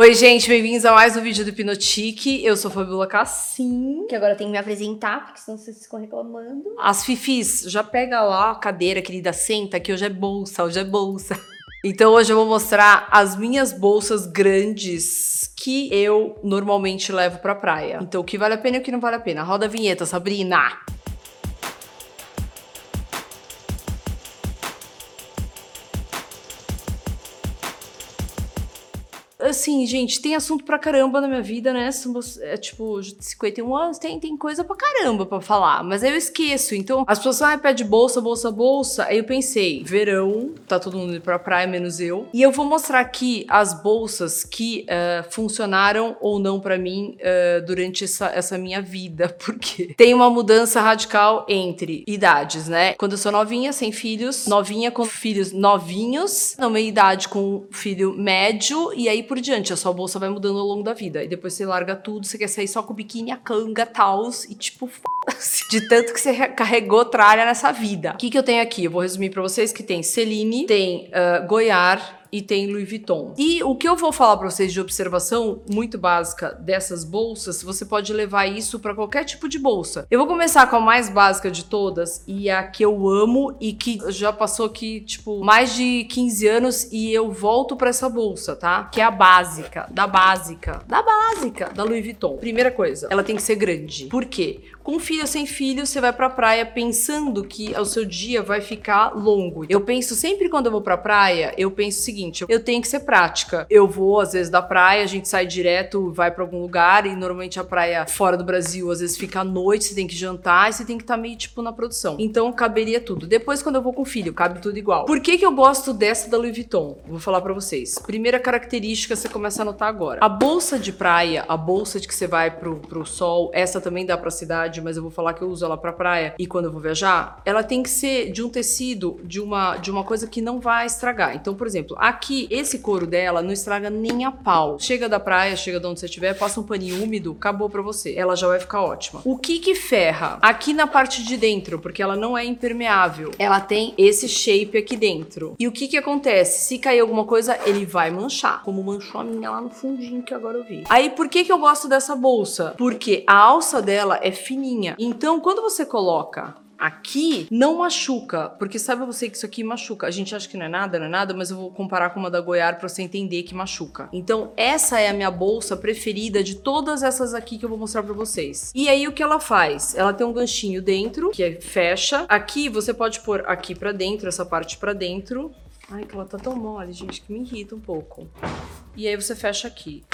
Oi, gente, bem-vindos a mais um vídeo do Hipnotique. Eu sou Fabiola Cassim. Que agora eu tenho que me apresentar, porque senão vocês ficam reclamando. As fifis, já pega lá a cadeira, querida, senta, que hoje é bolsa, hoje é bolsa. Então hoje eu vou mostrar as minhas bolsas grandes que eu normalmente levo pra praia. Então o que vale a pena e o que não vale a pena. Roda a vinheta, Sabrina! Assim, gente, tem assunto pra caramba na minha vida, né? É tipo, 51 anos, tem, tem coisa pra caramba pra falar. Mas aí eu esqueço. Então, as pessoas falam, ah, pede bolsa, bolsa, bolsa. Aí eu pensei, verão, tá todo mundo indo pra praia, menos eu. E eu vou mostrar aqui as bolsas que uh, funcionaram ou não pra mim uh, durante essa, essa minha vida. Porque tem uma mudança radical entre idades, né? Quando eu sou novinha, sem filhos, novinha com filhos novinhos, na meia idade com filho médio, e aí por diante. A sua bolsa vai mudando ao longo da vida. E depois você larga tudo, você quer sair só com biquíni, a canga, tals, e tipo, f... de tanto que você carregou tralha nessa vida. O que, que eu tenho aqui? Eu vou resumir para vocês que tem Celine, tem uh, Goiar, e tem Louis Vuitton. E o que eu vou falar para vocês de observação muito básica dessas bolsas, você pode levar isso para qualquer tipo de bolsa. Eu vou começar com a mais básica de todas e a que eu amo e que já passou aqui, tipo, mais de 15 anos e eu volto para essa bolsa, tá? Que é a básica, da básica, da básica da Louis Vuitton. Primeira coisa, ela tem que ser grande. Por quê? Com filho ou sem filho, você vai pra praia pensando que o seu dia vai ficar longo. Eu penso sempre quando eu vou pra praia, eu penso o seguinte: eu tenho que ser prática. Eu vou, às vezes, da praia, a gente sai direto, vai para algum lugar, e normalmente a praia fora do Brasil, às vezes fica à noite, você tem que jantar e você tem que estar tá meio tipo na produção. Então caberia tudo. Depois, quando eu vou com filho, cabe tudo igual. Por que, que eu gosto dessa da Louis Vuitton? Vou falar para vocês. Primeira característica, você começa a notar agora. A bolsa de praia, a bolsa de que você vai pro, pro sol, essa também dá pra cidade mas eu vou falar que eu uso ela pra praia e quando eu vou viajar, ela tem que ser de um tecido, de uma, de uma coisa que não vai estragar. Então, por exemplo, aqui, esse couro dela não estraga nem a pau. Chega da praia, chega de onde você estiver, passa um paninho úmido, acabou pra você. Ela já vai ficar ótima. O que que ferra? Aqui na parte de dentro, porque ela não é impermeável, ela tem esse shape aqui dentro. E o que que acontece? Se cair alguma coisa, ele vai manchar, como manchou a minha lá no fundinho que agora eu vi. Aí, por que que eu gosto dessa bolsa? Porque a alça dela é fininha fininha. Então, quando você coloca aqui não machuca, porque sabe você que isso aqui machuca. A gente acha que não é nada, não é nada, mas eu vou comparar com uma da Goiar para você entender que machuca. Então, essa é a minha bolsa preferida de todas essas aqui que eu vou mostrar para vocês. E aí o que ela faz? Ela tem um ganchinho dentro, que é fecha. Aqui você pode pôr aqui para dentro, essa parte para dentro. Ai, que ela tá tão mole, gente, que me irrita um pouco. E aí você fecha aqui.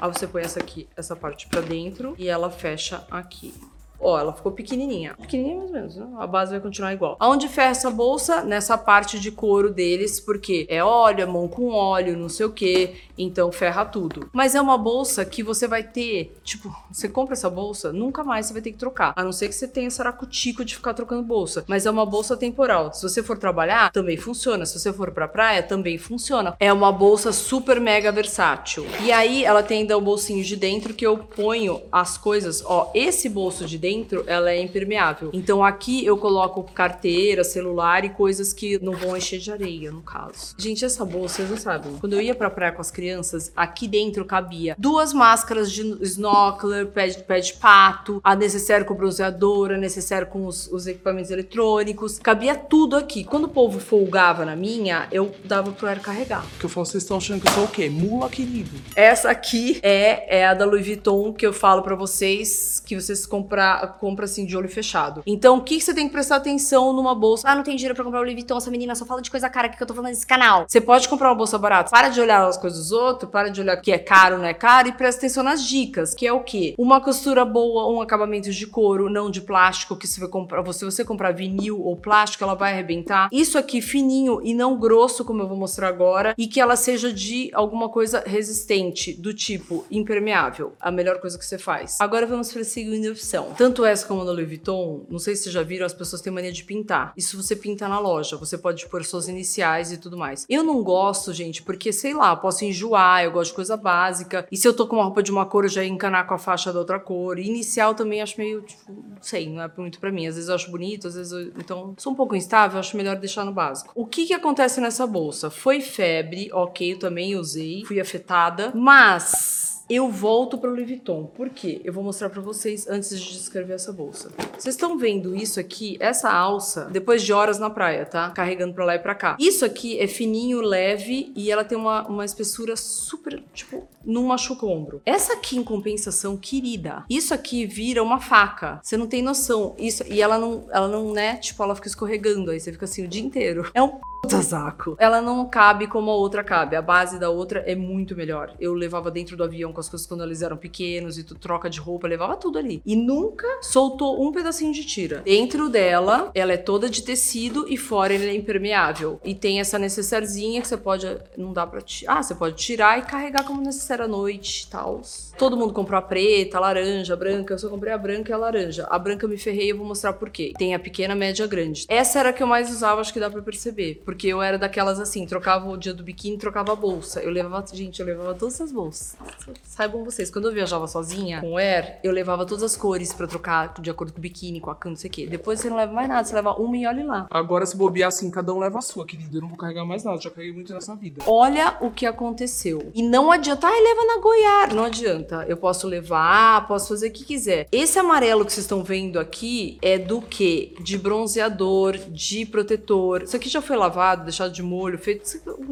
Aí você põe essa aqui, essa parte para dentro e ela fecha aqui. Ó, ela ficou pequenininha. Pequenininha mais ou menos, né? A base vai continuar igual. Aonde ferra essa bolsa? Nessa parte de couro deles, porque é óleo, é mão com óleo, não sei o que, então ferra tudo. Mas é uma bolsa que você vai ter, tipo, você compra essa bolsa, nunca mais você vai ter que trocar. A não ser que você tenha saracutico de ficar trocando bolsa. Mas é uma bolsa temporal. Se você for trabalhar, também funciona. Se você for pra praia, também funciona. É uma bolsa super mega versátil. E aí ela tem ainda o bolsinho de dentro que eu ponho as coisas, ó, esse bolso de dentro, ela é impermeável. Então aqui eu coloco carteira, celular e coisas que não vão encher de areia, no caso. Gente, essa bolsa, vocês não sabem. Quando eu ia pra praia com as crianças, aqui dentro cabia duas máscaras de snorkeler, pé de, pé de pato, a necessaire com bronzeador, a necessaire com os, os equipamentos eletrônicos. Cabia tudo aqui. Quando o povo folgava na minha, eu dava pro Air carregar. Porque eu falo, vocês estão achando que eu sou o quê? Mula, querido. Essa aqui é, é a da Louis Vuitton que eu falo para vocês que vocês comprar compra assim de olho fechado. Então, o que, você tem que prestar atenção numa bolsa? Ah, não tem dinheiro pra comprar o Louis Vuitton, essa menina só fala de coisa cara que eu tô falando nesse canal. Você pode comprar uma bolsa barata. Para de olhar as coisas dos outros, para de olhar o que é caro, não é caro e presta atenção nas dicas, que é o quê? Uma costura boa, um acabamento de couro, não de plástico, que se você comprar, se você comprar vinil ou plástico, ela vai arrebentar. Isso aqui fininho e não grosso, como eu vou mostrar agora, e que ela seja de alguma coisa resistente, do tipo impermeável. A melhor coisa que você faz. Agora vamos para a segunda opção Tanto essa como a da Louis Vuitton, não sei se vocês já viram, as pessoas têm mania de pintar. Isso você pinta na loja, você pode pôr suas iniciais e tudo mais. Eu não gosto, gente, porque sei lá, posso enjoar, eu gosto de coisa básica. E se eu tô com uma roupa de uma cor, eu já ia encanar com a faixa da outra cor. Inicial também acho meio, tipo, não sei, não é muito pra mim. Às vezes eu acho bonito, às vezes eu. Então, sou um pouco instável, acho melhor deixar no básico. O que que acontece nessa bolsa? Foi febre, ok, eu também usei, fui afetada, mas eu volto para o Louis Vuitton. Por quê? Eu vou mostrar para vocês antes de descrever essa bolsa. Vocês estão vendo isso aqui? Essa alça, depois de horas na praia, tá? Carregando para lá e para cá. Isso aqui é fininho, leve e ela tem uma, uma espessura super, tipo, não machuca o ombro. Essa aqui, em compensação, querida, isso aqui vira uma faca. Você não tem noção. Isso, e ela não, ela não, né? Tipo, ela fica escorregando. Aí você fica assim o dia inteiro. É um puta saco. Ela não cabe como a outra cabe. A base da outra é muito melhor. Eu levava dentro do avião com as coisas quando eles eram pequenos e tu troca de roupa, levava tudo ali. E nunca soltou um pedacinho de tira. Dentro dela, ela é toda de tecido e fora ele é impermeável. E tem essa necessarzinha que você pode. Não dá pra. Ah, você pode tirar e carregar como necessário à noite e tal. Todo mundo comprou a preta, a laranja, a branca. Eu só comprei a branca e a laranja. A branca eu me ferrei e eu vou mostrar por quê. Tem a pequena, média, grande. Essa era a que eu mais usava, acho que dá pra perceber. Porque eu era daquelas assim, trocava o dia do biquíni, trocava a bolsa. Eu levava, gente, eu levava todas as bolsas. Saibam vocês, quando eu viajava sozinha com o Air, eu levava todas as cores pra trocar de acordo com o biquíni, com a cama, não sei o quê. Depois você não leva mais nada, você leva uma e olhe lá. Agora, se bobear assim, cada um leva a sua, querido. Eu não vou carregar mais nada, já carreguei muito nessa vida. Olha o que aconteceu. E não adianta, ai, leva na Goiás. Não adianta. Eu posso levar, posso fazer o que quiser. Esse amarelo que vocês estão vendo aqui é do que? De bronzeador, de protetor. Isso aqui já foi lavado, deixado de molho, feito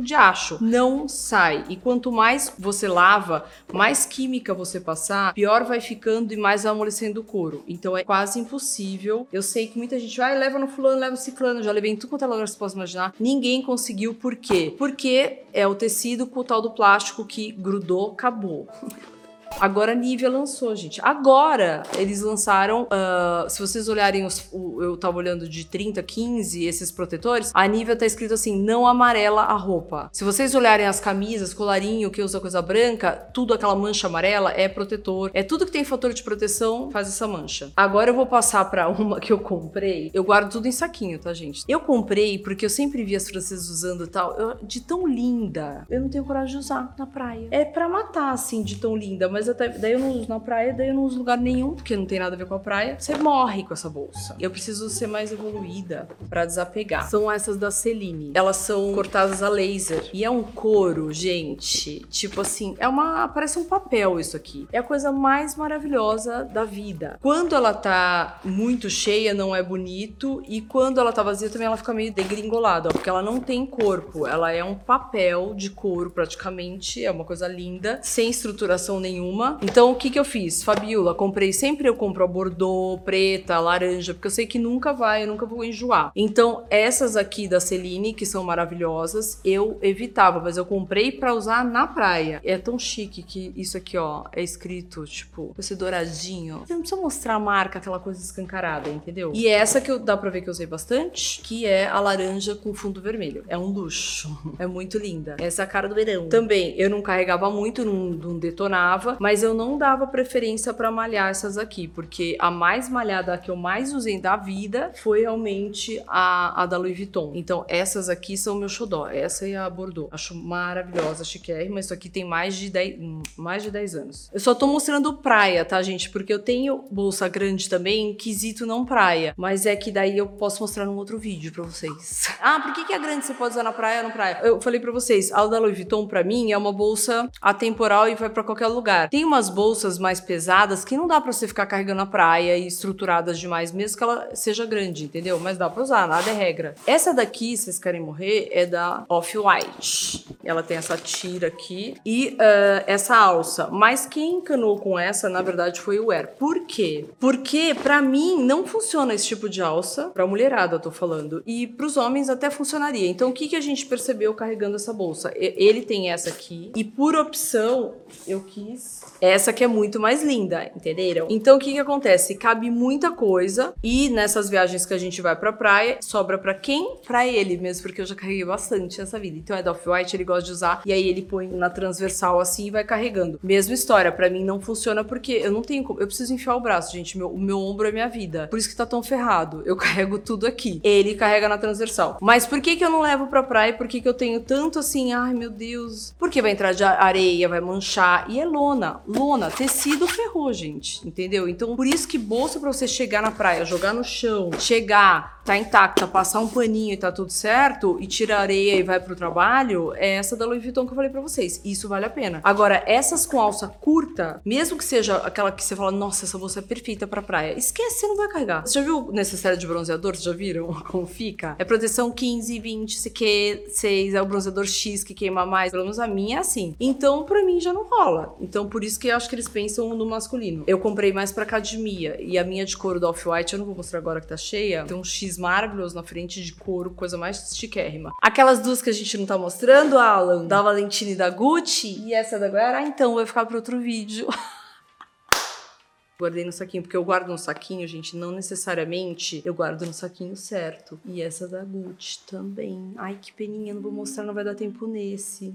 de acho. Não sai. E quanto mais você lava, mais química você passar, pior vai ficando e mais vai amolecendo o couro. Então é quase impossível. Eu sei que muita gente vai, leva no fulano, leva no ciclano, já levei em tudo quanto é lugar que você imaginar. Ninguém conseguiu, por quê? Porque é o tecido com o tal do plástico que grudou, acabou. Agora a Nivea lançou, gente. Agora eles lançaram. Uh, se vocês olharem, os, o, eu tava olhando de 30, 15, esses protetores, a Nivea tá escrito assim: não amarela a roupa. Se vocês olharem as camisas, colarinho, que usa coisa branca, tudo aquela mancha amarela é protetor. É tudo que tem fator de proteção faz essa mancha. Agora eu vou passar para uma que eu comprei. Eu guardo tudo em saquinho, tá, gente? Eu comprei porque eu sempre vi as francesas usando tal. Eu, de tão linda. Eu não tenho coragem de usar na praia. É para matar, assim, de tão linda, mas mas até, daí eu não uso na praia, daí eu não uso lugar nenhum, porque não tem nada a ver com a praia. Você morre com essa bolsa. Eu preciso ser mais evoluída para desapegar. São essas da Celine. Elas são cortadas a laser. E é um couro, gente. Tipo assim, é uma. Parece um papel isso aqui. É a coisa mais maravilhosa da vida. Quando ela tá muito cheia, não é bonito. E quando ela tá vazia, também ela fica meio degringolada, ó, porque ela não tem corpo. Ela é um papel de couro, praticamente. É uma coisa linda, sem estruturação nenhuma nenhuma. Então o que que eu fiz? Fabiola, comprei sempre eu compro a Bordeaux, preta, laranja, porque eu sei que nunca vai, eu nunca vou enjoar. Então essas aqui da Celine, que são maravilhosas, eu evitava, mas eu comprei para usar na praia. É tão chique que isso aqui, ó, é escrito, tipo, esse douradinho. Você não precisa mostrar a marca, aquela coisa escancarada, entendeu? E essa que eu, dá pra ver que eu usei bastante, que é a laranja com fundo vermelho. É um luxo. É muito linda. Essa é a cara do verão. Também, eu não carregava muito, não, não detonava, mas eu não dava preferência para malhar essas aqui, porque a mais malhada, que eu mais usei da vida, foi realmente a, a da Louis Vuitton. Então, essas aqui são meu xodó. Essa e a Bordeaux. Acho maravilhosa, chiquérrima. Isso aqui tem mais de 10, mais de 10 anos. Eu só tô mostrando praia, tá, gente? Porque eu tenho bolsa grande também, quesito não praia. Mas é que daí eu posso mostrar num outro vídeo pra vocês. Ah, por que, que a grande você pode usar na praia ou na praia? Eu falei pra vocês, a da Louis Vuitton, pra mim, é uma bolsa atemporal e vai para qualquer lugar. Tem umas bolsas mais pesadas que não dá para você ficar carregando na praia e estruturadas demais, mesmo que ela seja grande, entendeu? Mas dá para usar, nada é regra. Essa daqui, vocês querem morrer, é da Off-White. Ela tem essa tira aqui e uh, essa alça. Mas quem encanou com essa, na verdade, foi o Air. Por quê? Porque para mim não funciona esse tipo de alça, pra mulherada eu tô falando, e pros homens até funcionaria. Então o que, que a gente percebeu carregando essa bolsa? Ele tem essa aqui e por opção eu quis. Essa que é muito mais linda, entenderam? Então o que que acontece? Cabe muita coisa e nessas viagens que a gente vai pra praia, sobra pra quem? Pra ele mesmo, porque eu já carreguei bastante nessa vida. Então é da Off-White, ele gosta de usar e aí ele põe na transversal assim e vai carregando. Mesma história, pra mim não funciona porque eu não tenho como, eu preciso enfiar o braço, gente, meu, o meu ombro é minha vida. Por isso que tá tão ferrado. Eu carrego tudo aqui. Ele carrega na transversal. Mas por que que eu não levo pra praia? Por que que eu tenho tanto assim, ai meu Deus, porque vai entrar de areia, vai manchar e é lona, lona, tecido ferrou, gente, entendeu? Então por isso que bolsa pra você chegar na praia, jogar no chão, chegar, tá intacta, passar um paninho e tá tudo certo e tira areia e vai pro trabalho, é essa da Louis Vuitton que eu falei pra vocês. Isso vale a pena. Agora, essas com alça curta, mesmo que seja aquela que você fala, nossa, essa bolsa é perfeita pra praia, esquece, você não vai carregar. Você já viu necessário de bronzeador? Vocês já viram como fica? É proteção 15, 20, CQ, 6, é o bronzeador X que queima mais. Pelo menos a minha é assim. Então, pra mim já não rola. Então, por isso que eu acho que eles pensam no masculino. Eu comprei mais pra academia e a minha de couro da Off-White, eu não vou mostrar agora que tá cheia, tem um X maravilhoso na frente de couro, coisa mais chiquérrima. Aquelas duas que a gente não tá mostrando, Alan, da Valentine e da Gucci e essa da Guerra, ah, então vai ficar para outro vídeo. Guardei no saquinho, porque eu guardo no saquinho, gente, não necessariamente eu guardo no saquinho certo. E essa da Gucci também. Ai, que peninha, não vou mostrar, não vai dar tempo nesse.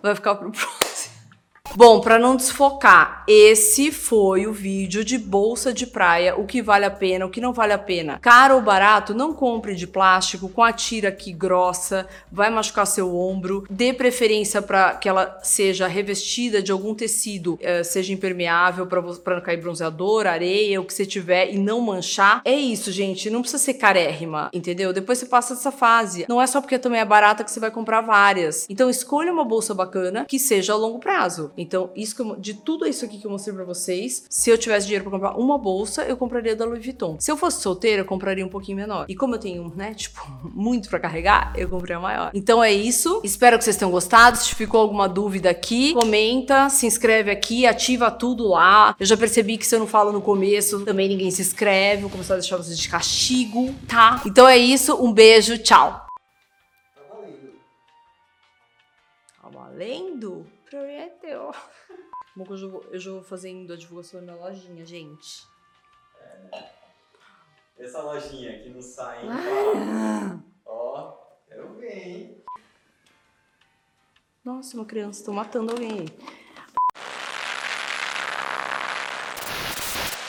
Vai ficar pro próximo. Bom, para não desfocar, esse foi o vídeo de bolsa de praia, o que vale a pena, o que não vale a pena. Caro ou barato, não compre de plástico com a tira aqui grossa, vai machucar seu ombro. Dê preferência para que ela seja revestida de algum tecido, eh, seja impermeável para não cair bronzeador, areia, o que você tiver e não manchar. É isso, gente, não precisa ser carérrima, entendeu? Depois você passa dessa fase. Não é só porque também é barata que você vai comprar várias. Então escolha uma bolsa bacana que seja a longo prazo. Então, isso eu- de tudo isso aqui que eu mostrei pra vocês, se eu tivesse dinheiro pra comprar uma bolsa, eu compraria da Louis Vuitton. Se eu fosse solteira, eu compraria um pouquinho menor. E como eu tenho, né, tipo, muito pra carregar, eu comprei a maior. Então é isso. Espero que vocês tenham gostado. Se ficou alguma dúvida aqui, comenta, se inscreve aqui, ativa tudo lá. Eu já percebi que se eu não falo no começo, também ninguém se inscreve. Vou começar a deixar vocês de castigo, tá? Então é isso. Um beijo, tchau. Tá valendo? Prometeu. Bom, que eu já vou, eu já vou fazendo a divulgação da minha lojinha, gente. Essa lojinha que não sai, hein? Ah. Ó, quero ver, hein? Nossa, uma criança, tô matando alguém aí.